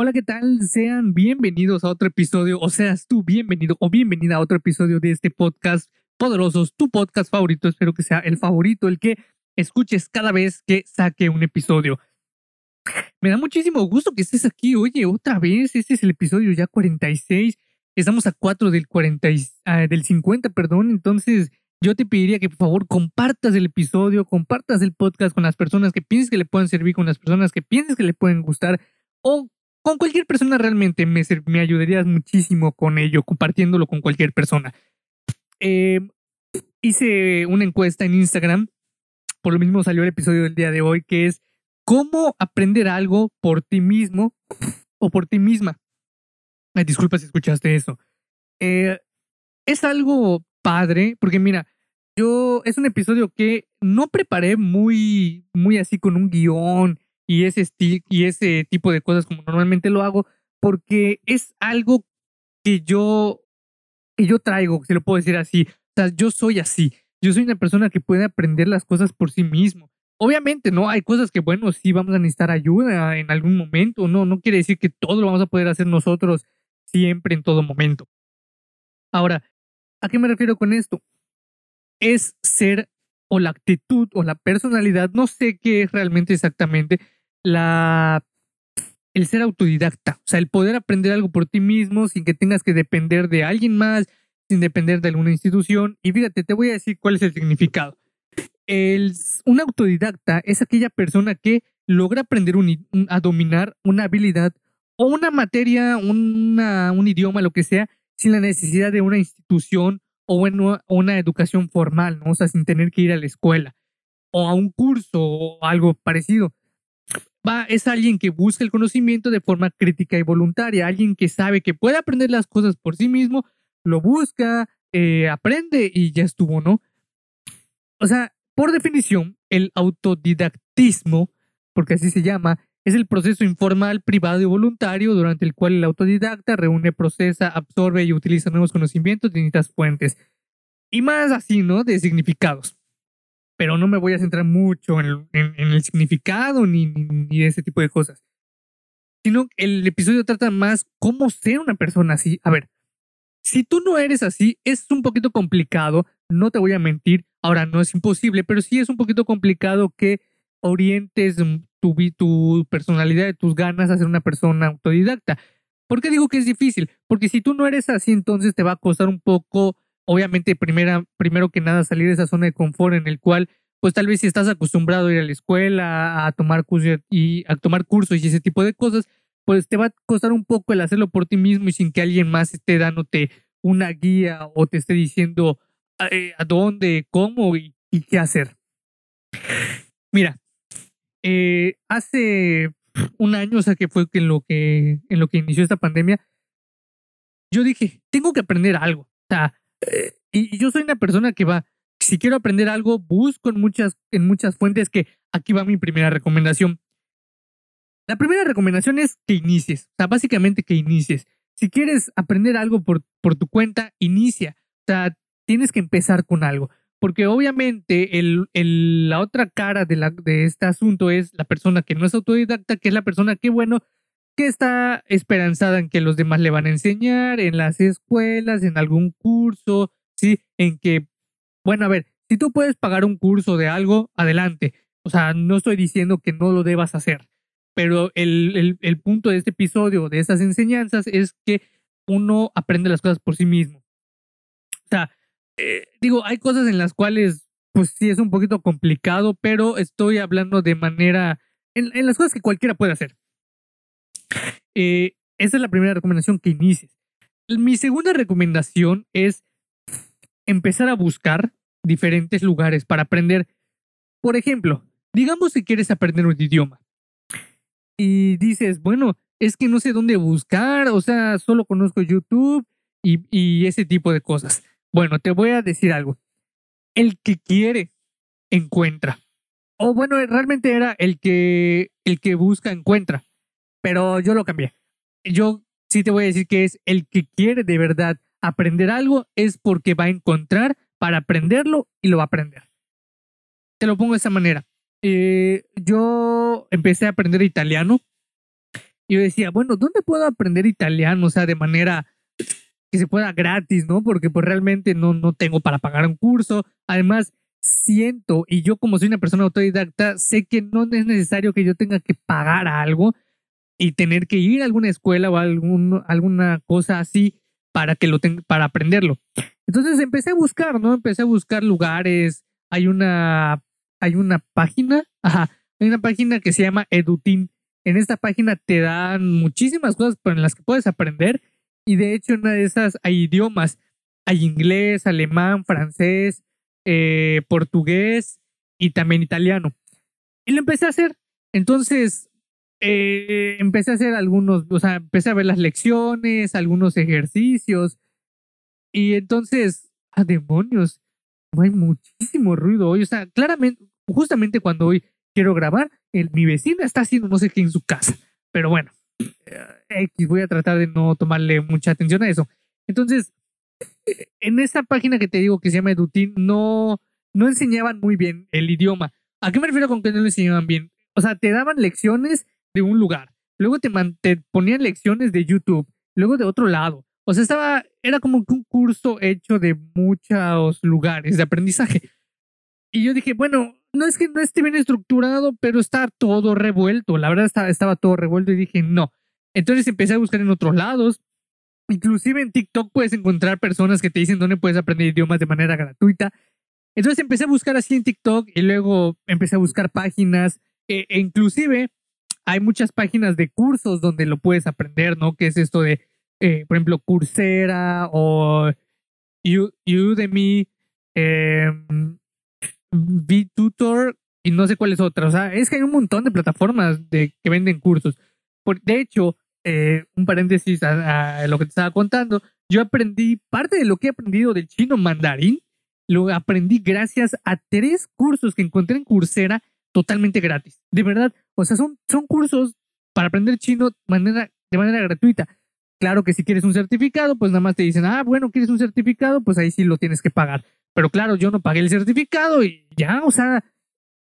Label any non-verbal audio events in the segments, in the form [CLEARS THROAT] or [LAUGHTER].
Hola, ¿qué tal? Sean bienvenidos a otro episodio, o seas tú bienvenido o bienvenida a otro episodio de este podcast Poderosos, tu podcast favorito. Espero que sea el favorito, el que escuches cada vez que saque un episodio. Me da muchísimo gusto que estés aquí. Oye, otra vez, este es el episodio ya 46. Estamos a 4 del, 40, ah, del 50, perdón. Entonces, yo te pediría que por favor compartas el episodio, compartas el podcast con las personas que pienses que le puedan servir, con las personas que pienses que le pueden gustar o con cualquier persona realmente me, me ayudarías muchísimo con ello, compartiéndolo con cualquier persona. Eh, hice una encuesta en Instagram, por lo mismo salió el episodio del día de hoy, que es cómo aprender algo por ti mismo o por ti misma. Ay, disculpa si escuchaste eso. Eh, es algo padre, porque mira, yo es un episodio que no preparé muy, muy así con un guion y ese, y ese tipo de cosas como normalmente lo hago, porque es algo que yo, que yo traigo, si lo puedo decir así. O sea, yo soy así. Yo soy una persona que puede aprender las cosas por sí mismo. Obviamente, no hay cosas que, bueno, sí vamos a necesitar ayuda en algún momento. No, no quiere decir que todo lo vamos a poder hacer nosotros siempre, en todo momento. Ahora, ¿a qué me refiero con esto? Es ser o la actitud o la personalidad, no sé qué es realmente exactamente, el ser autodidacta, o sea, el poder aprender algo por ti mismo sin que tengas que depender de alguien más, sin depender de alguna institución. Y fíjate, te voy a decir cuál es el significado. Un autodidacta es aquella persona que logra aprender a dominar una habilidad o una materia, un idioma, lo que sea, sin la necesidad de una institución o una, una educación formal, ¿no? O sea, sin tener que ir a la escuela o a un curso o algo parecido va, es alguien que busca el conocimiento de forma crítica y voluntaria, alguien que sabe que puede aprender las cosas por sí mismo, lo busca, eh, aprende y ya estuvo, ¿no? O sea, por definición, el autodidactismo, porque así se llama, es el proceso informal, privado y voluntario durante el cual el autodidacta reúne, procesa, absorbe y utiliza nuevos conocimientos de distintas fuentes. Y más así, ¿no? De significados pero no me voy a centrar mucho en, el significado ni, ni, ese tipo de cosas. Sino el episodio trata más cómo ser una persona así. A ver, si tú no eres así, es un poquito complicado, no te voy a mentir. Ahora, no es imposible, pero sí es un poquito complicado que orientes tu, tu personalidad, tus ganas a ser una persona autodidacta. ¿Por qué digo que es difícil? Porque si tú no eres así, entonces te va a costar un poco obviamente primera, primero que nada salir de esa zona de confort en el cual pues tal vez si estás acostumbrado a ir a la escuela, a tomar cursos y a tomar cursos y ese tipo de cosas, pues te va a costar un poco el hacerlo por ti mismo y sin que alguien más esté dándote una guía o te esté diciendo eh, a, dónde, cómo y, qué hacer. Mira, eh, hace un año, o sea que fue en lo que, en lo que inició esta pandemia, yo dije, tengo que aprender algo. O sea, eh, y yo soy una persona que va, si quiero aprender algo, busco en muchas, en muchas fuentes que aquí va mi primera recomendación. La primera recomendación es que inicies, o sea, básicamente que inicies. Si quieres aprender algo por, por tu cuenta, inicia. O sea, tienes que empezar con algo. Porque obviamente el, el, la otra cara de, la, de este asunto es la persona que no es autodidacta, que es la persona que, bueno, que está esperanzada en que los demás le van a enseñar, en las escuelas, en algún curso, ¿sí? En que, bueno, a ver, si tú puedes pagar un curso de algo, adelante. O sea, no estoy diciendo que no lo debas hacer, pero el, el, punto de este episodio, de estas enseñanzas, es que uno aprende las cosas por sí mismo. O sea, eh, digo, hay cosas en las cuales, pues sí, es un poquito complicado, pero estoy hablando de manera, en, en las cosas que cualquiera puede hacer. Eh, esa es la primera recomendación que inicies. Mi segunda recomendación es empezar a buscar diferentes lugares para aprender. Por ejemplo, digamos que quieres aprender un idioma y dices, bueno, es que no sé dónde buscar, o sea, solo conozco YouTube y, y ese tipo de cosas. Bueno, te voy a decir algo. El que quiere, encuentra. O bueno, realmente era el que, el que busca, encuentra pero yo lo cambié. Yo sí te voy a decir que es el que quiere de verdad aprender algo, es porque va a encontrar para aprenderlo y lo va a aprender. Te lo pongo de esa manera. Eh, yo empecé a aprender italiano Y yo decía, bueno, ¿dónde puedo aprender italiano? O sea, de manera que se pueda gratis, ¿no? Porque pues realmente no, no tengo para pagar un curso. Además, siento, y yo como soy una persona autodidacta, sé que no es necesario que yo tenga que pagar algo y tener que ir a alguna escuela o alguna cosa así para que lo tenga, para aprenderlo. Entonces empecé a buscar, ¿no? Empecé a buscar lugares. Hay una, hay una página, ajá, hay una página que se llama Edutin. En esta página te dan muchísimas cosas en las que puedes aprender y de hecho una de esas hay idiomas. Hay inglés, alemán, francés, eh, portugués y también italiano. Y lo empecé a hacer. Entonces, eh, empecé a hacer algunos, o sea, empecé a ver las lecciones, algunos ejercicios. Y entonces, a demonios, no hay muchísimo ruido hoy. O sea, claramente, justamente cuando hoy quiero grabar, el, mi vecina está haciendo no sé qué en su casa. Pero bueno, eh, voy a tratar de no tomarle mucha atención a eso. Entonces, en esa página que te digo que se llama Edutin, no, no enseñaban muy bien el idioma. ¿A qué me refiero con que no lo enseñaban bien? O sea, te daban lecciones de un lugar, luego te, te ponían lecciones de YouTube, luego de otro lado. O sea, estaba, era como un curso hecho de muchos lugares de aprendizaje. Y yo dije, bueno, no es que no esté bien estructurado, pero está todo revuelto. La verdad estaba, estaba todo revuelto y dije, no. Entonces empecé a buscar en otros lados. Inclusive en TikTok puedes encontrar personas que te dicen dónde puedes aprender idiomas de manera gratuita. Entonces empecé a buscar así en TikTok y luego empecé a buscar páginas. E, e inclusive hay muchas páginas de cursos donde lo puedes aprender, ¿no? Que es esto de, eh, por ejemplo, Coursera o Udemy, eh, VTutor y no sé cuál es otra. O sea, es que hay un montón de plataformas de, que venden cursos. Por, de hecho, eh, un paréntesis a, lo que te estaba contando, yo aprendí parte de lo que he aprendido del chino mandarín, lo aprendí gracias a tres cursos que encontré en Coursera totalmente gratis. De verdad, o sea, son, son cursos para aprender chino de manera, de manera gratuita. Claro que si quieres un certificado, pues nada más te dicen, ah, bueno, quieres un certificado, pues ahí sí lo tienes que pagar. Pero claro, yo no pagué el certificado y ya, o sea,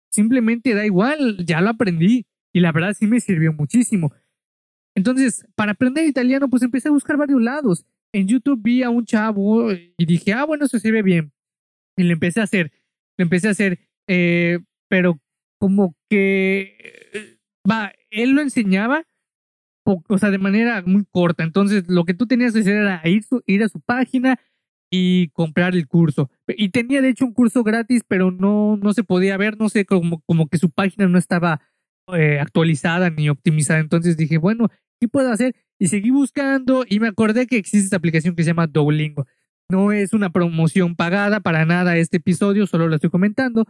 simplemente da igual, ya lo aprendí y la verdad sí me sirvió muchísimo. Entonces, para aprender italiano, pues empecé a buscar varios lados. En YouTube vi a un chavo y dije, ah, bueno, eso sirve bien. Y lo empecé a hacer, lo empecé a hacer, eh, pero como que, va, él lo enseñaba, o sea, de manera muy corta. Entonces, lo que tú tenías que hacer era ir, ir a su página y comprar el curso. Y tenía, de hecho, un curso gratis, pero no, no se podía ver, no sé, como, como que su página no estaba eh, actualizada ni optimizada. Entonces dije, bueno, ¿qué puedo hacer? Y seguí buscando y me acordé que existe esta aplicación que se llama Duolingo. No es una promoción pagada para nada este episodio, solo lo estoy comentando.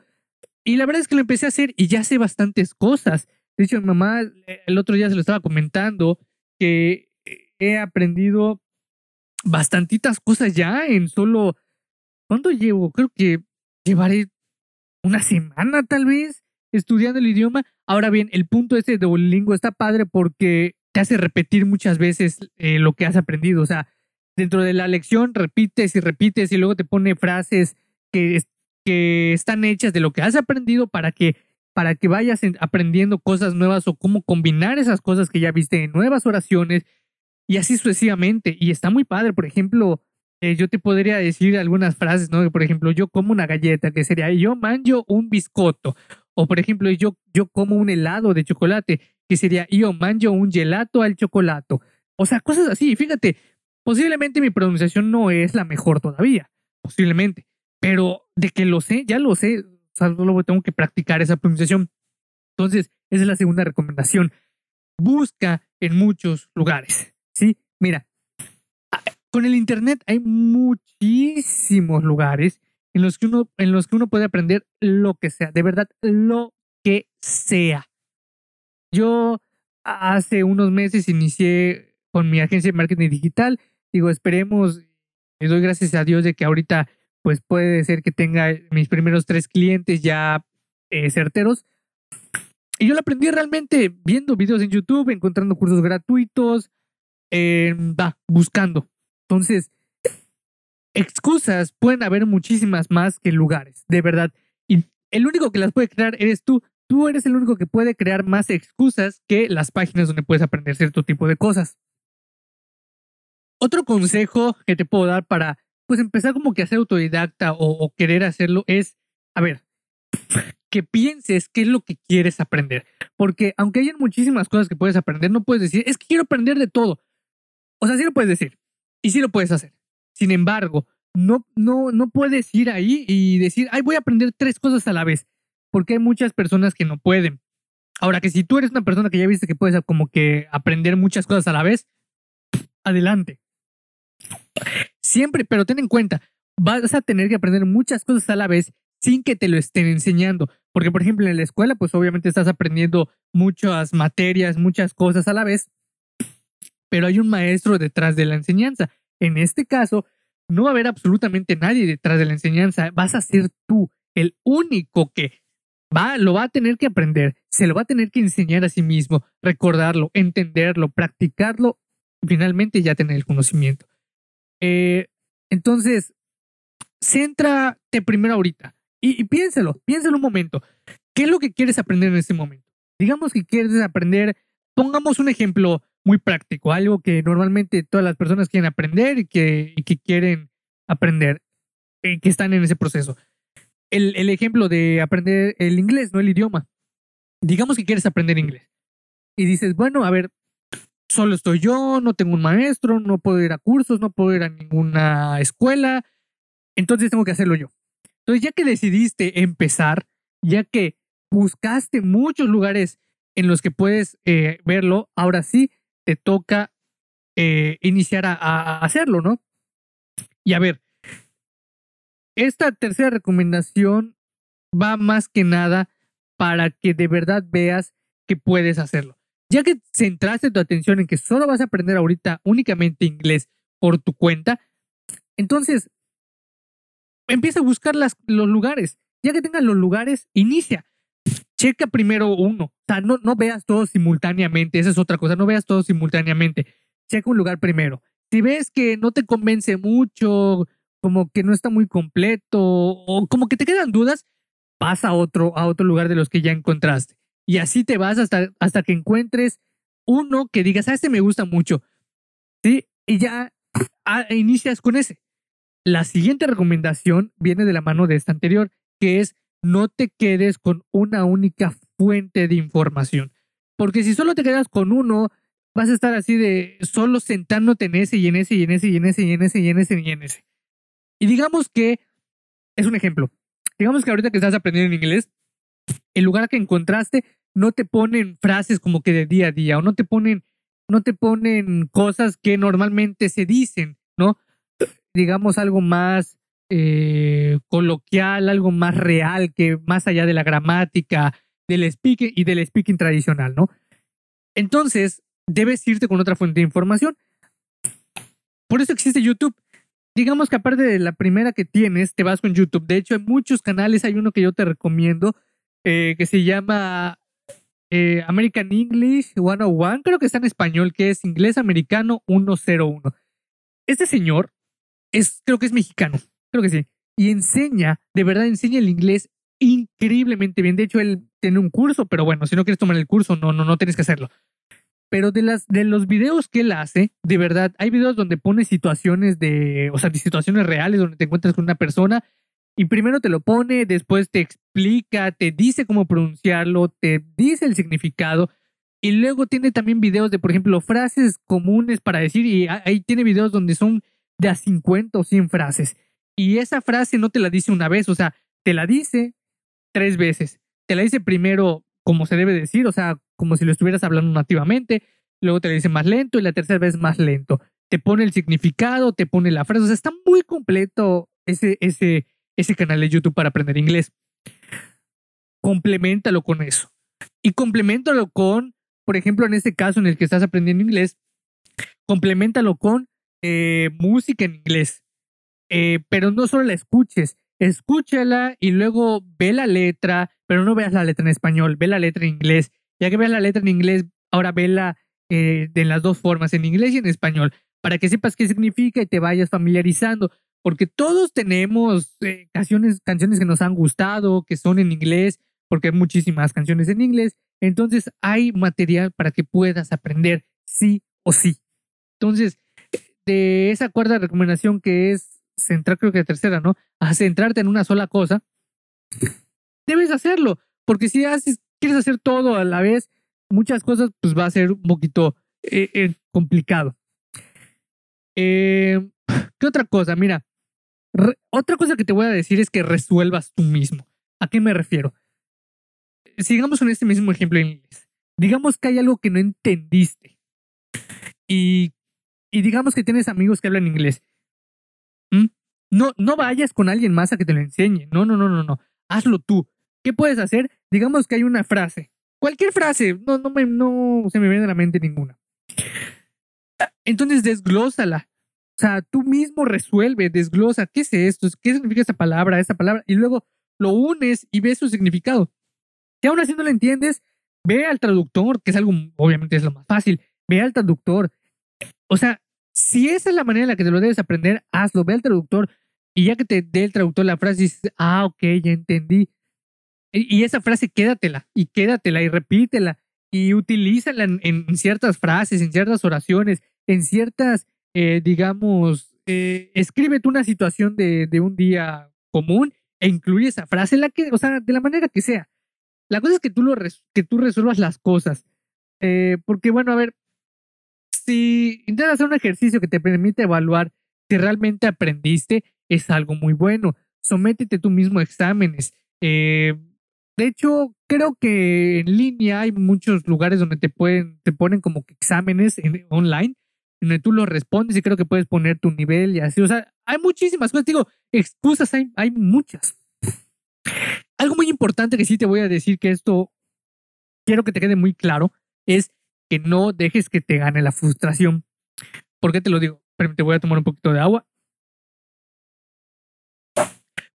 Y la verdad es que lo empecé a hacer y ya sé bastantes cosas. De hecho, mi mamá el otro día se lo estaba comentando que he aprendido bastantitas cosas ya en solo... ¿Cuánto llevo? Creo que llevaré una semana tal vez estudiando el idioma. Ahora bien, el punto ese de Duolingo está padre porque te hace repetir muchas veces eh, lo que has aprendido. O sea, dentro de la lección repites y repites y luego te pone frases que que están hechas de lo que has aprendido para que para que vayas aprendiendo cosas nuevas o cómo combinar esas cosas que ya viste en nuevas oraciones y así sucesivamente. Y está muy padre, por ejemplo, eh, yo te podría decir algunas frases, ¿no? Por ejemplo, yo como una galleta, que sería yo manjo un biscotto. O por ejemplo, yo, yo como un helado de chocolate, que sería yo manjo un gelato al chocolate. O sea, cosas así. Fíjate, posiblemente mi pronunciación no es la mejor todavía, posiblemente. Pero de que lo sé, ya lo sé, solo tengo que practicar esa pronunciación. Entonces, esa es la segunda recomendación. Busca en muchos lugares, ¿sí? Mira, con el Internet hay muchísimos lugares en los que uno, en los que uno puede aprender lo que sea, de verdad, lo que sea. Yo hace unos meses inicié con mi agencia de marketing digital. Digo, esperemos, le doy gracias a Dios de que ahorita pues puede ser que tenga mis primeros tres clientes ya eh, certeros. Y yo lo aprendí realmente viendo videos en YouTube, encontrando cursos gratuitos, eh, buscando. Entonces, excusas pueden haber muchísimas más que lugares, de verdad. Y el único que las puede crear eres tú. tú eres el único que puede crear más excusas que las páginas donde puedes aprender cierto tipo de cosas. Otro consejo que te puedo dar para pues empezar como que a ser autodidacta o, querer hacerlo es, a ver, que pienses qué es lo que quieres aprender. Porque aunque hayan muchísimas cosas que puedes aprender, no puedes decir, es que quiero aprender de todo. O sea, sí lo puedes decir y sí lo puedes hacer. Sin embargo, no, no, no puedes ir ahí y decir, ay, voy a aprender tres cosas a la vez. Porque hay muchas personas que no pueden. Ahora que si tú eres una persona que ya viste que puedes como que aprender muchas cosas a la vez, adelante. Siempre, pero ten en cuenta, vas a tener que aprender muchas cosas a la vez sin que te lo estén enseñando. Porque, por ejemplo, en la escuela, pues obviamente estás aprendiendo muchas materias, muchas cosas a la vez, pero hay un maestro detrás de la enseñanza. En este caso, no va a haber absolutamente nadie detrás de la enseñanza. Vas a ser tú el único que va, lo va a tener que aprender, se lo va a tener que enseñar a sí mismo, recordarlo, entenderlo, practicarlo finalmente ya tener el conocimiento. Eh, entonces, céntrate primero ahorita y, piénselo, piénselo un momento. ¿Qué es lo que quieres aprender en este momento? Digamos que quieres aprender, pongamos un ejemplo muy práctico, algo que normalmente todas las personas quieren aprender y que, que quieren aprender, eh, que están en ese proceso. El, el, ejemplo de aprender el inglés, no el idioma. Digamos que quieres aprender inglés y dices, bueno, a ver, solo estoy yo, no tengo un maestro, no puedo ir a cursos, no puedo ir a ninguna escuela, entonces tengo que hacerlo yo. Entonces, ya que decidiste empezar, ya que buscaste muchos lugares en los que puedes eh, verlo, ahora sí te toca eh, iniciar a, hacerlo, ¿no? Y a ver, esta tercera recomendación va más que nada para que de verdad veas que puedes hacerlo. Ya que centraste tu atención en que solo vas a aprender ahorita únicamente inglés por tu cuenta, entonces empieza a buscar los lugares. Ya que tengas los lugares, inicia. Checa primero uno. O sea, no, no veas todo simultáneamente. Esa es otra cosa. No veas todo simultáneamente. Checa un lugar primero. Si ves que no te convence mucho, como que no está muy completo, o como que te quedan dudas, pasa a otro, a otro lugar de los que ya encontraste. Y así te vas hasta, hasta que encuentres uno que digas, a este me gusta mucho. ¿Sí? Y ya ah, inicias con ese. La siguiente recomendación viene de la mano de esta anterior, que es no te quedes con una única fuente de información. Porque si solo te quedas con uno, vas a estar así de solo sentándote en ese y en ese y en ese y en ese y en ese y en ese y en ese. Y digamos que es un ejemplo. Digamos que ahorita que estás aprendiendo inglés, el lugar que encontraste no te ponen frases como que de día a día o no te ponen, no te ponen cosas que normalmente se dicen, ¿no? [CLEARS THROAT] Digamos algo más eh, coloquial, algo más real, que más allá de la gramática, del speaking y del speaking tradicional, ¿no? Entonces, debes irte con otra fuente de información. Por eso existe YouTube. Digamos que aparte de la primera que tienes, te vas con YouTube. De hecho, hay muchos canales, hay uno que yo te recomiendo, eh, que se llama eh, American English 101, creo que está en español, que es Inglés Americano 101. Este señor es, creo que es mexicano, creo que sí, y enseña, de verdad enseña el inglés increíblemente bien. De hecho, él tiene un curso, pero bueno, si no quieres tomar el curso, no, no, no tienes que hacerlo. Pero de, las, de los videos que él hace, de verdad, hay videos donde pone situaciones de, o sea, de situaciones reales donde te encuentras con una persona y primero te lo pone, después te explica, te dice cómo pronunciarlo, te dice el significado. Y luego tiene también videos de, por ejemplo, frases comunes para decir. Y ahí tiene videos donde son de a 50 o 100 frases. Y esa frase no te la dice una vez, o sea, te la dice tres veces. Te la dice primero como se debe decir, o sea, como si lo estuvieras hablando nativamente. Luego te la dice más lento y la tercera vez más lento. Te pone el significado, te pone la frase. O sea, está muy completo ese, ese, ese canal de YouTube para aprender inglés. Complementalo con eso. Y complementalo con, por ejemplo, en este caso en el que estás aprendiendo inglés, complementalo con eh, música en inglés. Eh, pero no solo la escuches, escúchala y luego ve la letra, pero no veas la letra en español, ve la letra en inglés. Ya que veas la letra en inglés, ahora vela eh, de las dos formas, en inglés y en español, para que sepas qué significa y te vayas familiarizando porque todos tenemos eh, canciones, canciones que nos han gustado, que son en inglés, porque hay muchísimas canciones en inglés. Entonces hay material para que puedas aprender sí o sí. Entonces, de esa cuarta recomendación que es centrar, creo que la tercera, ¿no? A centrarte en una sola cosa, debes hacerlo, porque si haces, quieres hacer todo a la vez, muchas cosas, pues va a ser un poquito eh, eh, complicado. Eh, [LAUGHS] ¿Qué otra cosa? Mira, otra cosa que te voy a decir es que resuelvas tú mismo. ¿A qué me refiero? Sigamos con este mismo ejemplo en inglés. Digamos que hay algo que no entendiste y, y digamos que tienes amigos que hablan inglés. ¿Mm? No, no vayas con alguien más a que te lo enseñe. No, no, no, no, no. Hazlo tú. ¿Qué puedes hacer? Digamos que hay una frase. Cualquier frase. No, no, me, no se me viene a la mente ninguna. Entonces desglósala. O sea, tú mismo resuelve, desglosa, ¿qué es esto? ¿Qué significa esta palabra, esta palabra? Y luego lo unes y ves su significado. Si aún así no lo entiendes, ve al traductor, que es algo, obviamente es lo más fácil, ve al traductor. O sea, si esa es la manera en la que te lo debes aprender, hazlo, ve al traductor y ya que te dé el traductor la frase, dices, ah, ok, ya entendí. Y, esa frase quédatela y quédatela y repítela y utilízala en ciertas frases, en ciertas oraciones, en ciertas eh, digamos, eh, escríbete una situación de, un día común e incluye esa frase, la que, o sea, de la manera que sea. La cosa es que tú, lo que tú resuelvas las cosas. Eh, porque, bueno, a ver, si intentas hacer un ejercicio que te permite evaluar si realmente aprendiste, es algo muy bueno. Sométete tú mismo a exámenes. de hecho, creo que en línea hay muchos lugares donde te pueden, te ponen como que exámenes online en donde tú lo respondes y creo que puedes poner tu nivel y así. O sea, hay muchísimas cosas. Digo, excusas hay, hay muchas. Algo muy importante que sí te voy a decir que esto quiero que te quede muy claro es que no dejes que te gane la frustración. ¿Por qué te lo digo? te voy a tomar un poquito de agua.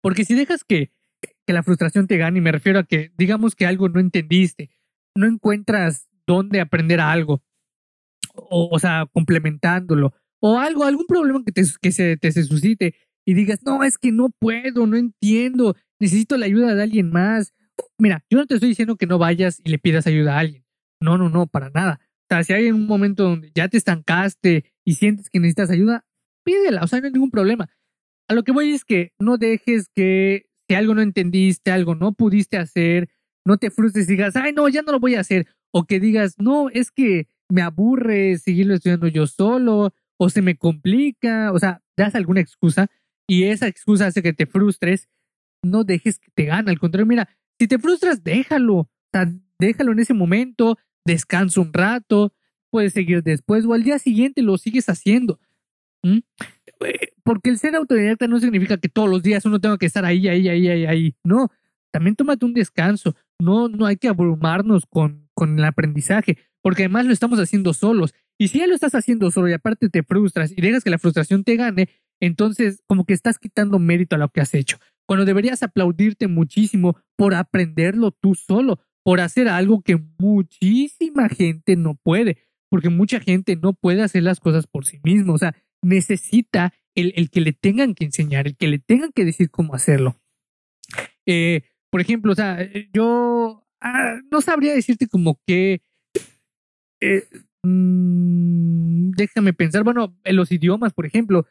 Porque si dejas que, que la frustración te gane, y me refiero a que digamos que algo no entendiste, no encuentras dónde aprender algo, o, o sea, complementándolo, o algo, algún problema que, te, que se, te se suscite y digas, no, es que no puedo, no entiendo, necesito la ayuda de alguien más. Mira, yo no te estoy diciendo que no vayas y le pidas ayuda a alguien. No, no, no, para nada. O sea, si hay un momento donde ya te estancaste y sientes que necesitas ayuda, pídela, o sea, no hay ningún problema. A lo que voy es que no dejes que si algo no entendiste, algo no pudiste hacer, no te frustres y digas, ay, no, ya no lo voy a hacer. O que digas, no, es que me aburre seguirlo estudiando yo solo o se me complica, o sea, das alguna excusa y esa excusa hace que te frustres, no dejes que te gane, al contrario, mira, si te frustras, déjalo, déjalo en ese momento, descansa un rato, puedes seguir después o al día siguiente lo sigues haciendo. Porque el ser autodidacta no significa que todos los días uno tenga que estar ahí, ahí, ahí, ahí, ahí. No, también tómate un descanso. No, no hay que abrumarnos con, con el aprendizaje porque además lo estamos haciendo solos. Y si ya lo estás haciendo solo y aparte te frustras y dejas que la frustración te gane, entonces como que estás quitando mérito a lo que has hecho. Cuando deberías aplaudirte muchísimo por aprenderlo tú solo, por hacer algo que muchísima gente no puede, porque mucha gente no puede hacer las cosas por sí mismo. O sea, necesita el, el que le tengan que enseñar, el que le tengan que decir cómo hacerlo. Eh, por ejemplo, o sea, yo ah, no sabría decirte como que eh, mm, déjame pensar, bueno, en los idiomas, por ejemplo,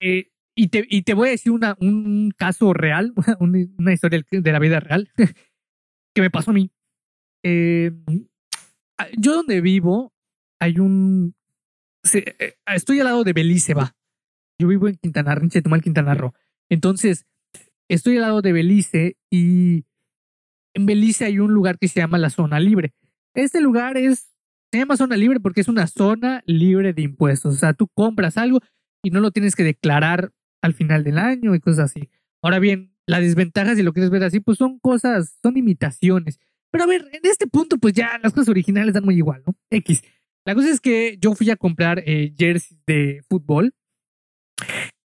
eh, y, te, y te voy a decir una, un caso real, [LAUGHS] una, historia de la vida real [LAUGHS] que me pasó a mí. Eh, yo donde vivo hay un... estoy al lado de Belice, va. Yo vivo en Quintana Roo, en Chetumal, Quintana Roo. Entonces, estoy al lado de Belice y en Belice hay un lugar que se llama la zona libre. Este lugar es se llama zona libre porque es una zona libre de impuestos. O sea, tú compras algo y no lo tienes que declarar al final del año y cosas así. Ahora bien, las desventajas, si lo quieres ver así, pues son cosas, son imitaciones. Pero a ver, en este punto, pues ya las cosas originales dan muy igual, ¿no? X. La cosa es que yo fui a comprar eh, jerseys de fútbol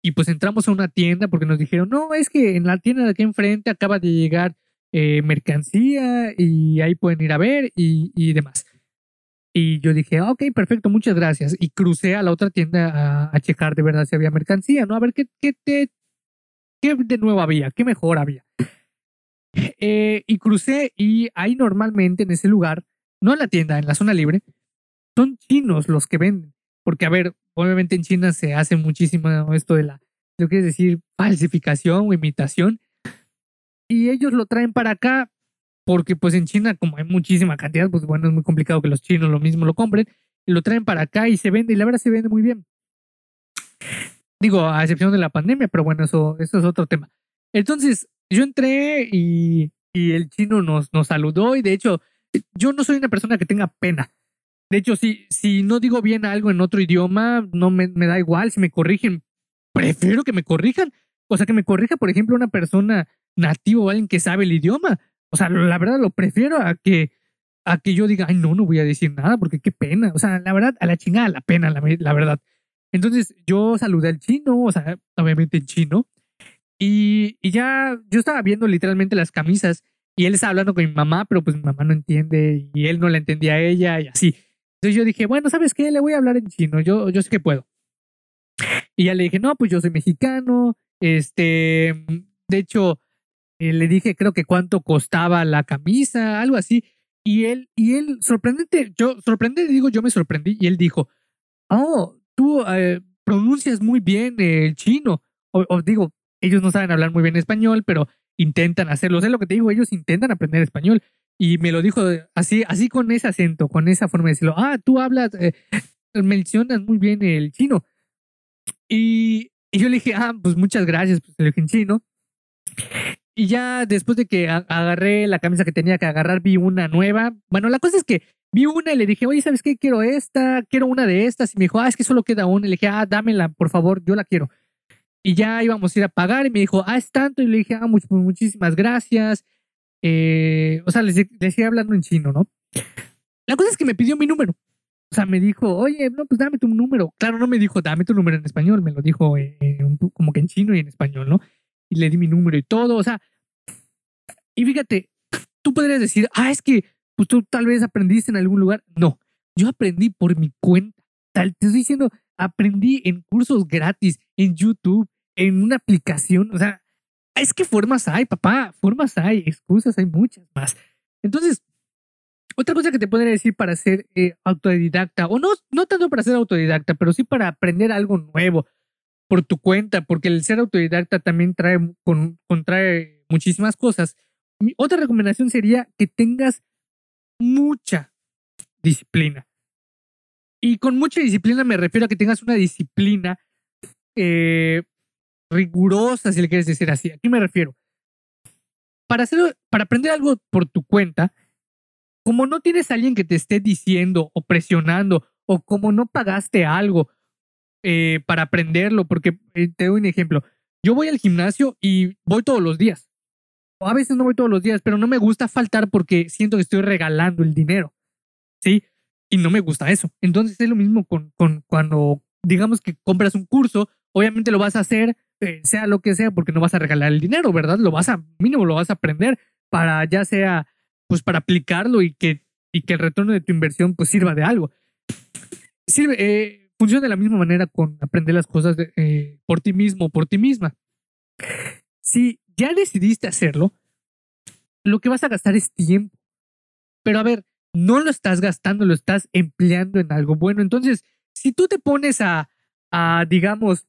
y pues entramos a una tienda porque nos dijeron, no, es que en la tienda de aquí enfrente acaba de llegar eh, mercancía y ahí pueden ir a ver y, y demás. Y yo dije, ok, perfecto, muchas gracias. Y crucé a la otra tienda a, checar de verdad si había mercancía, ¿no? A ver qué, qué, te, qué de nuevo había, qué mejor había. Eh, y crucé y ahí normalmente en ese lugar, no en la tienda, en la zona libre, son chinos los que venden. Porque, a ver, obviamente en China se hace muchísimo esto de la, lo que es decir, falsificación o imitación. Y ellos lo traen para acá porque pues en China como hay muchísima cantidad, pues bueno, es muy complicado que los chinos lo mismo lo compren. Y lo traen para acá y se vende y la verdad se vende muy bien. Digo, a excepción de la pandemia, pero bueno, eso, eso es otro tema. Entonces, yo entré y, y el chino nos, nos saludó y de hecho, yo no soy una persona que tenga pena. De hecho, si, si no digo bien algo en otro idioma, no me, me da igual. Si me corrigen, prefiero que me corrijan. O sea, que me corrija, por ejemplo, una persona nativo o alguien que sabe el idioma. O sea, la verdad lo prefiero a que, a que yo diga, ay, no, no voy a decir nada porque qué pena. O sea, la verdad, a la chingada la pena, la, la verdad. Entonces yo saludé al chino, o sea, obviamente en chino, y, y, ya yo estaba viendo literalmente las camisas y él estaba hablando con mi mamá, pero pues mi mamá no entiende y él no la entendía a ella y así. Entonces yo dije, bueno, ¿sabes qué? Le voy a hablar en chino, yo, yo sé que puedo. Y ya le dije, no, pues yo soy mexicano, este, de hecho, eh, le dije creo que cuánto costaba la camisa, algo así. Y él, y él, sorprendente, yo, sorprendente, digo, yo me sorprendí y él dijo, oh, tú eh, pronuncias muy bien el chino. O, digo, ellos no saben hablar muy bien español, pero intentan hacerlo. sé lo que te digo, ellos intentan aprender español. Y me lo dijo así, así con ese acento, con esa forma de decirlo. Ah, tú hablas, eh, mencionas muy bien el chino. Y, y, yo le dije, ah, pues muchas gracias, pues le dije en chino. Y ya después de que agarré la camisa que tenía que agarrar, vi una nueva. Bueno, la cosa es que vi una y le dije, oye, ¿sabes qué? Quiero esta, quiero una de estas. Y me dijo, ah, es que solo queda una. Y le dije, ah, dámela, por favor, yo la quiero. Y ya íbamos a ir a pagar y me dijo, ah, es tanto. Y le dije, ah, muchísimas gracias. Eh, o sea, les, les hablando en chino, ¿no? La cosa es que me pidió mi número. O sea, me dijo, oye, no, pues dame tu número. Claro, no me dijo, dame tu número en español, me lo dijo como que en chino y en español, ¿no? Y le di mi número y todo, o sea. Y fíjate, tú podrías decir, ah, es que pues tú tal vez aprendiste en algún lugar. No, yo aprendí por mi cuenta. Tal, te estoy diciendo, aprendí en cursos gratis, en YouTube, en una aplicación. O sea, es que formas hay, papá, formas hay, excusas hay muchas más. Entonces, otra cosa que te podría decir para ser eh, autodidacta, o no, no tanto para ser autodidacta, pero sí para aprender algo nuevo por tu cuenta, porque el ser autodidacta también trae, con, contrae muchísimas cosas. Mi otra recomendación sería que tengas mucha disciplina. Y con mucha disciplina me refiero a que tengas una disciplina eh, rigurosa, si le quieres decir así. ¿A qué me refiero? Para, hacer, para aprender algo por tu cuenta, como no tienes a alguien que te esté diciendo o presionando, o como no pagaste algo eh, para aprenderlo, porque eh, te doy un ejemplo. Yo voy al gimnasio y voy todos los días a veces no voy todos los días, pero no me gusta faltar porque siento que estoy regalando el dinero. ¿Sí? Y no me gusta eso. Entonces es lo mismo con, con cuando digamos que compras un curso, obviamente lo vas a hacer, eh, sea lo que sea, porque no vas a regalar el dinero, ¿verdad? Lo vas a, mínimo lo vas a aprender para ya sea, pues para aplicarlo y que, y que el retorno de tu inversión pues sirva de algo. Sirve, funciona de la misma manera con aprender las cosas eh, por ti mismo, por ti misma. Si ya decidiste hacerlo, lo que vas a gastar es tiempo. Pero a ver, no lo estás gastando, lo estás empleando en algo bueno. Entonces, si tú te pones a, a digamos,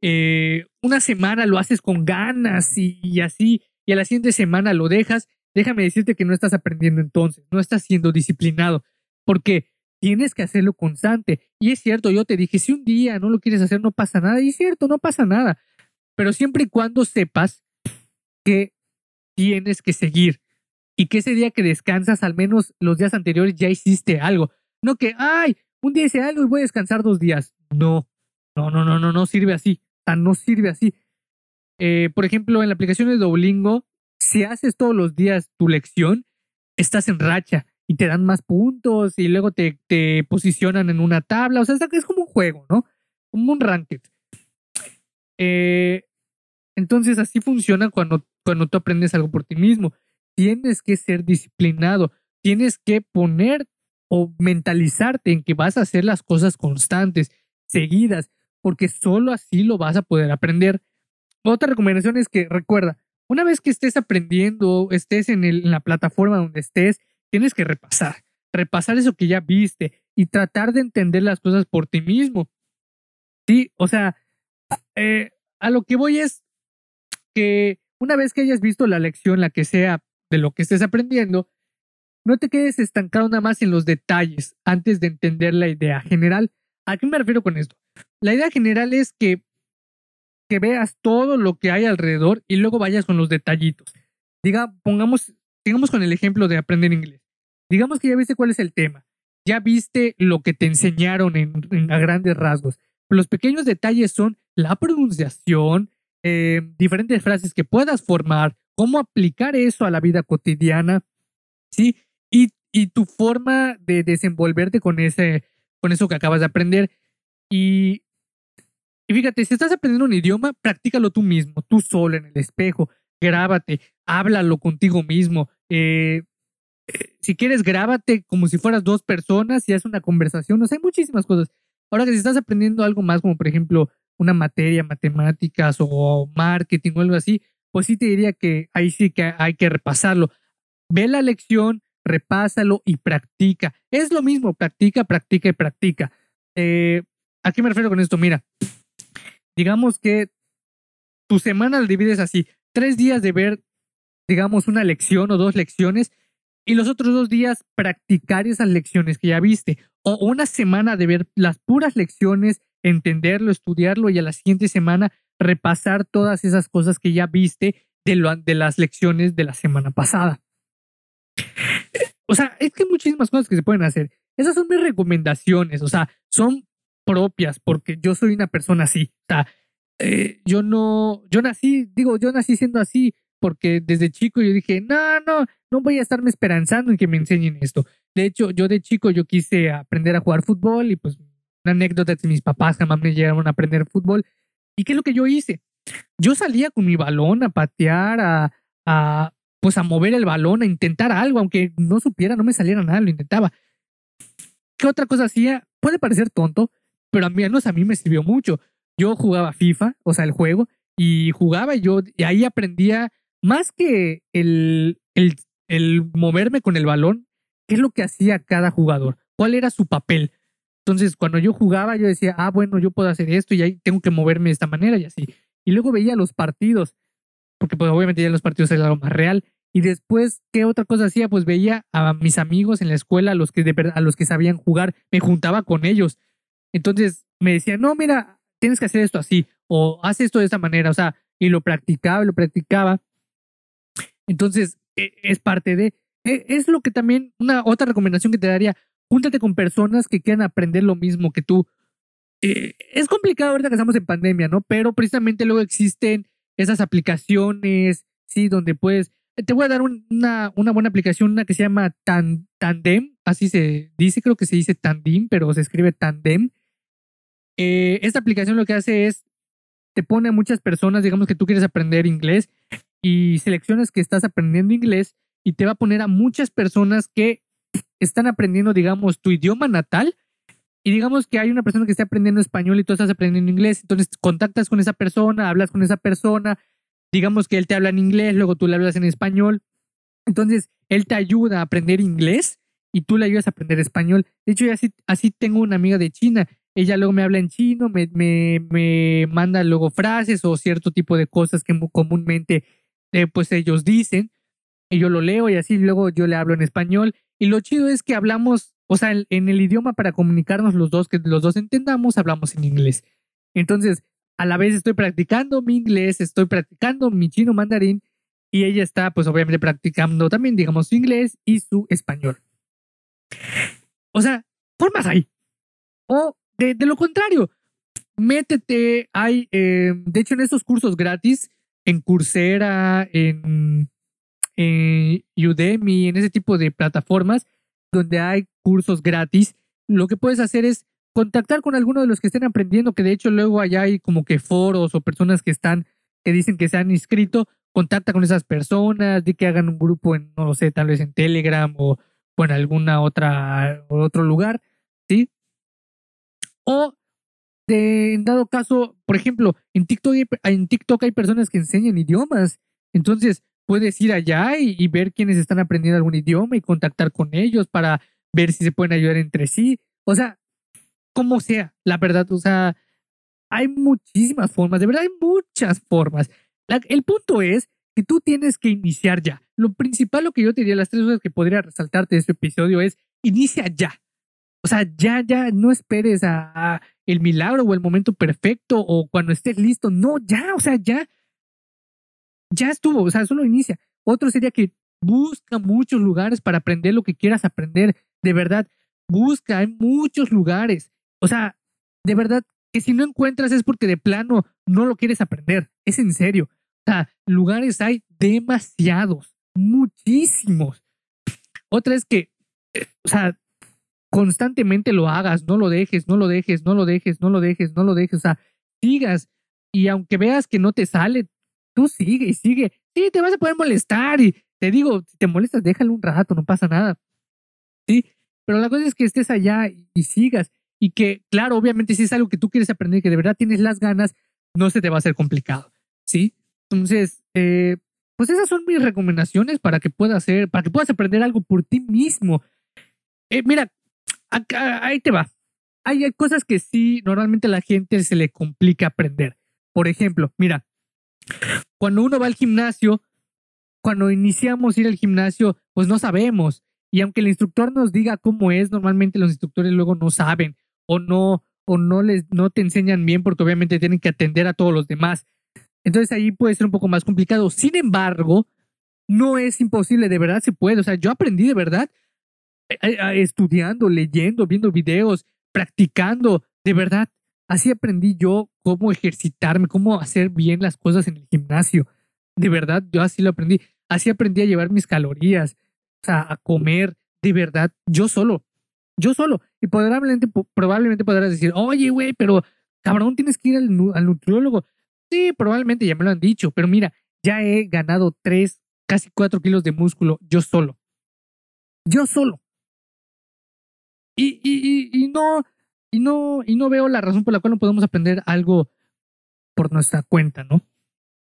eh, una semana lo haces con ganas y, y, así, y a la siguiente semana lo dejas, déjame decirte que no estás aprendiendo entonces, no estás siendo disciplinado, porque tienes que hacerlo constante. Y es cierto, yo te dije, si un día no lo quieres hacer, no pasa nada. Y es cierto, no pasa nada pero siempre y cuando sepas que tienes que seguir y que ese día que descansas, al menos los días anteriores, ya hiciste algo. No que, ay, un día hice algo y voy a descansar dos días. No, no, no, no, no, no sirve así. No sirve así. Eh, por ejemplo, en la aplicación de Duolingo, si haces todos los días tu lección, estás en racha y te dan más puntos y luego te, te posicionan en una tabla. O sea, es como un juego, ¿no? Como un ranked. Eh, entonces así funciona cuando, cuando tú aprendes algo por ti mismo. Tienes que ser disciplinado, tienes que poner o mentalizarte en que vas a hacer las cosas constantes, seguidas, porque solo así lo vas a poder aprender. Otra recomendación es que recuerda, una vez que estés aprendiendo, estés en, en la plataforma donde estés, tienes que repasar, repasar eso que ya viste y tratar de entender las cosas por ti mismo. Sí, o sea, eh, a lo que voy es que una vez que hayas visto la lección, la que sea de lo que estés aprendiendo, no te quedes estancado nada más en los detalles antes de entender la idea general. ¿A qué me refiero con esto? La idea general es que, que veas todo lo que hay alrededor y luego vayas con los detallitos. Diga, pongamos, digamos con el ejemplo de aprender inglés. Digamos que ya viste cuál es el tema. Ya viste lo que te enseñaron en, a grandes rasgos. Los pequeños detalles son la pronunciación, eh, diferentes frases que puedas formar, cómo aplicar eso a la vida cotidiana, ¿sí? Y, y tu forma de desenvolverte con, ese, con eso que acabas de aprender. Y, y fíjate, si estás aprendiendo un idioma, practícalo tú mismo, tú solo en el espejo, grábate, háblalo contigo mismo. Eh, si quieres, grábate como si fueras dos personas y haz una conversación. O sea, hay muchísimas cosas. Ahora que si estás aprendiendo algo más, como por ejemplo una materia, matemáticas o marketing o algo así, pues sí te diría que ahí sí que hay que repasarlo. Ve la lección, repásalo y practica. Es lo mismo, practica, practica y practica. Eh, ¿A qué me refiero con esto? Mira, digamos que tu semana la divides así, tres días de ver, digamos, una lección o dos lecciones y los otros dos días practicar esas lecciones que ya viste o una semana de ver las puras lecciones, entenderlo, estudiarlo y a la siguiente semana repasar todas esas cosas que ya viste de, las lecciones de la semana pasada. O sea, es que hay muchísimas cosas que se pueden hacer. Esas son mis recomendaciones, o sea, son propias porque yo soy una persona así. Eh, yo no, yo nací, digo, yo nací siendo así porque desde chico yo dije, no, no, no voy a estarme esperanzando en que me enseñen esto. De hecho, yo de chico yo quise aprender a jugar fútbol y pues una anécdota de mis papás jamás me llegaron a aprender fútbol. ¿Y qué es lo que yo hice? Yo salía con mi balón a patear, a, a pues a mover el balón, a intentar algo, aunque no supiera, no me saliera nada, lo intentaba. ¿Qué otra cosa hacía? Puede parecer tonto, pero a mí, a mí me sirvió mucho. Yo jugaba FIFA, o sea, el juego, y jugaba y yo, y ahí aprendía más que el, el, moverme con el balón, qué es lo que hacía cada jugador, cuál era su papel. Entonces, cuando yo jugaba, yo decía, ah, bueno, yo puedo hacer esto y ahí tengo que moverme de esta manera y así. Y luego veía los partidos, porque pues obviamente ya los partidos era algo más real. Y después, ¿qué otra cosa hacía? Pues veía a mis amigos en la escuela, a los que, de, a los que sabían jugar, me juntaba con ellos. Entonces me decían, no, mira, tienes que hacer esto así, o haz esto de esta manera, o sea, y lo practicaba, lo practicaba. Entonces, e, es parte de, e, es lo que también, una otra recomendación que te daría, júntate con personas que quieran aprender lo mismo que tú. Eh, es complicado ahorita que estamos en pandemia, ¿no? Pero precisamente luego existen esas aplicaciones, sí, donde puedes... Te voy a dar una, una buena aplicación, una que se llama Tandem, así se dice, creo que se dice Tandem, pero se escribe Tandem. Eh, esta aplicación lo que hace es, te pone a muchas personas, digamos que tú quieres aprender inglés y seleccionas que estás aprendiendo inglés y te va a poner a muchas personas que están aprendiendo, digamos, tu idioma natal. Y digamos que hay una persona que está aprendiendo español y tú estás aprendiendo inglés, entonces contactas con esa persona, hablas con esa persona, digamos que él te habla en inglés, luego tú le hablas en español, entonces él te ayuda a aprender inglés y tú le ayudas a aprender español. De hecho, así, así tengo una amiga de China, ella luego me habla en chino, me, me, me manda luego frases o cierto tipo de cosas que comúnmente eh, pues ellos dicen, y yo lo leo y así luego yo le hablo en español. Y lo chido es que hablamos, o sea, en, el idioma para comunicarnos los dos, que los dos entendamos, hablamos en inglés. Entonces, a la vez estoy practicando mi inglés, estoy practicando mi chino mandarín y ella está pues obviamente practicando también, digamos, su inglés y su español. O sea, formas ahí. O de, lo contrario, métete, hay, eh, de hecho en estos cursos gratis, en Coursera, en en Udemy, en ese tipo de plataformas donde hay cursos gratis, lo que puedes hacer es contactar con alguno de los que estén aprendiendo, que de hecho luego allá hay como que foros o personas que están, que dicen que se han inscrito, contacta con esas personas, di que hagan un grupo en, no lo sé, tal vez en Telegram o, en alguna otra, otro lugar, ¿sí? O en dado caso, por ejemplo, en TikTok, en TikTok hay personas que enseñan idiomas Entonces, puedes ir allá y, ver quiénes están aprendiendo algún idioma y contactar con ellos para ver si se pueden ayudar entre sí. O sea, como sea, la verdad, o sea, hay muchísimas formas, de verdad hay muchas formas. el punto es que tú tienes que iniciar ya. Lo principal, lo que yo te diría, las tres cosas que podría resaltarte de este episodio es, inicia ya. O sea, ya, ya, no esperes a, el milagro o el momento perfecto o cuando estés listo. No, ya, o sea, ya ya estuvo, o sea, solo inicia. Otro sería que busca muchos lugares para aprender lo que quieras aprender. De verdad, busca, hay muchos lugares. O sea, de verdad, que si no encuentras es porque de plano no lo quieres aprender. Es en serio. O sea, lugares hay demasiados, muchísimos. Otra es que, o sea, constantemente lo hagas, no lo dejes, no lo dejes, no lo dejes, no lo dejes, no lo dejes. O sea, sigas y aunque veas que no te sale, tú sigue y sigue. Sí, te vas a poder molestar y te digo, si te molestas, déjalo un rato, no pasa nada. Sí, pero la cosa es que estés allá y, sigas y que, claro, obviamente si es algo que tú quieres aprender, que de verdad tienes las ganas, no se te va a hacer complicado. Sí, entonces, eh, pues esas son mis recomendaciones para que puedas hacer, para que puedas aprender algo por ti mismo. Eh, mira, ahí te va. Hay, cosas que sí, normalmente a la gente se le complica aprender. Por ejemplo, mira, cuando uno va al gimnasio, cuando iniciamos ir al gimnasio, pues no sabemos. Y aunque el instructor nos diga cómo es, normalmente los instructores luego no saben o no o no les no te enseñan bien porque obviamente tienen que atender a todos los demás. Entonces ahí puede ser un poco más complicado. Sin embargo, no es imposible, de verdad se puede. O sea, yo aprendí de verdad estudiando, leyendo, viendo videos, practicando, de verdad. Así aprendí yo cómo ejercitarme, cómo hacer bien las cosas en el gimnasio. De verdad, yo así lo aprendí. Así aprendí a llevar mis calorías, sea, a comer, de verdad, yo solo. Yo solo. Y probablemente, probablemente podrás decir, oye, güey, pero cabrón, tienes que ir al nutriólogo. Sí, probablemente ya me lo han dicho, pero mira, ya he ganado tres, casi cuatro kilos de músculo yo solo. Yo solo. Y, y, y, y no, y no, y no veo la razón por la cual no podemos aprender algo por nuestra cuenta, ¿no?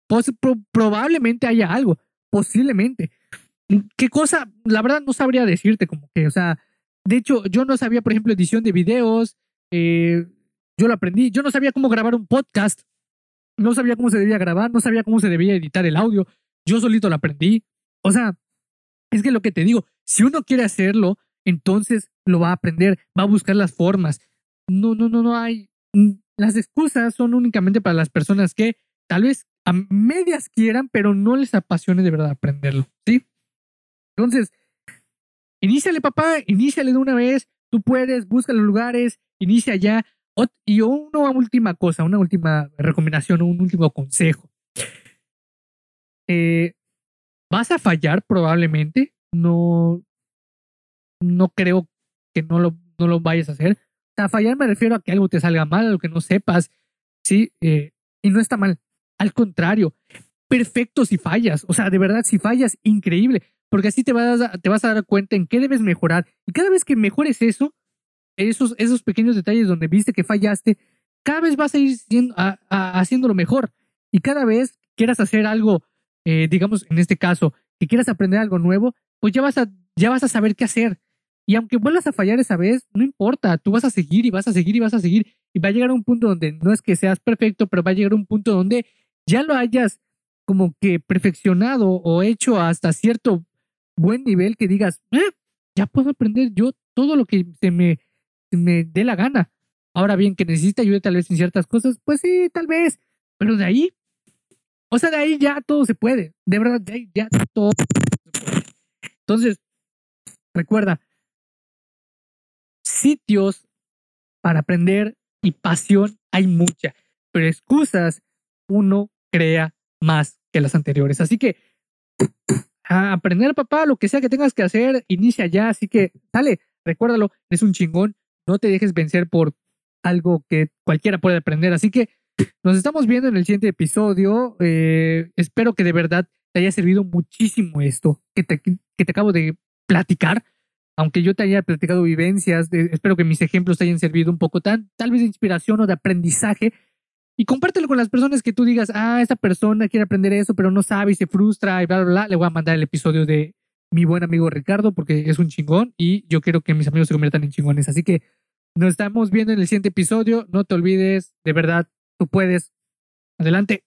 Pues, probablemente haya algo, posiblemente. ¿Qué cosa? La verdad no sabría decirte como que, o sea, de hecho, yo no sabía, por ejemplo, edición de videos, eh, yo lo aprendí, yo no sabía cómo grabar un podcast, no sabía cómo se debía grabar, no sabía cómo se debía editar el audio, yo solito lo aprendí. O sea, es que lo que te digo, si uno quiere hacerlo, entonces lo va a aprender, va a buscar las formas no, no, no, no hay. Mm, las excusas son únicamente para las personas que tal vez a medias quieran, pero no les apasione de verdad aprenderlo, ¿sí? Entonces, iníciale, papá, iníciale de una vez, tú puedes, busca los lugares, inicia ya. Y una última cosa, una última recomendación, un último consejo. Eh, vas a fallar probablemente, no, no creo que no lo, no lo vayas a hacer, a fallar me refiero a que algo te salga mal, a lo que no sepas, ¿sí? Eh, y no está mal. Al contrario, perfecto si fallas. O sea, de verdad, si fallas, increíble. Porque así te vas a, te vas a dar cuenta en qué debes mejorar. Y cada vez que mejores eso, esos, esos pequeños detalles donde viste que fallaste, cada vez vas a ir siendo, a, haciéndolo mejor. Y cada vez quieras hacer algo, eh, digamos, en este caso, que quieras aprender algo nuevo, pues ya vas a, ya vas a saber qué hacer. Y aunque vuelvas a fallar esa vez, no importa, tú vas a seguir y vas a seguir y vas a seguir. Y va a llegar a un punto donde no es que seas perfecto, pero va a llegar a un punto donde ya lo hayas como que perfeccionado o hecho hasta cierto buen nivel que digas, eh, ya puedo aprender yo todo lo que se me, dé la gana. Ahora bien, que necesita ayuda tal vez en ciertas cosas, pues sí, tal vez. Pero de ahí, o sea, de ahí ya todo se puede. De verdad, de ahí ya todo se puede. Entonces, recuerda, sitios para aprender y pasión hay mucha, pero excusas uno crea más que las anteriores. Así que a aprender, papá, lo que sea que tengas que hacer, inicia ya. Así que dale, recuérdalo, es un chingón. No te dejes vencer por algo que cualquiera puede aprender. Así que nos estamos viendo en el siguiente episodio. Eh, espero que de verdad te haya servido muchísimo esto que te, que te acabo de platicar aunque yo te haya platicado vivencias, espero que mis ejemplos te hayan servido un poco tan, tal vez de inspiración o de aprendizaje. Y compártelo con las personas que tú digas, ah, esta persona quiere aprender eso, pero no sabe y se frustra y bla, bla, bla. Le voy a mandar el episodio de mi buen amigo Ricardo porque es un chingón y yo quiero que mis amigos se conviertan en chingones. Así que nos estamos viendo en el siguiente episodio. No te olvides, de verdad, tú puedes. Adelante.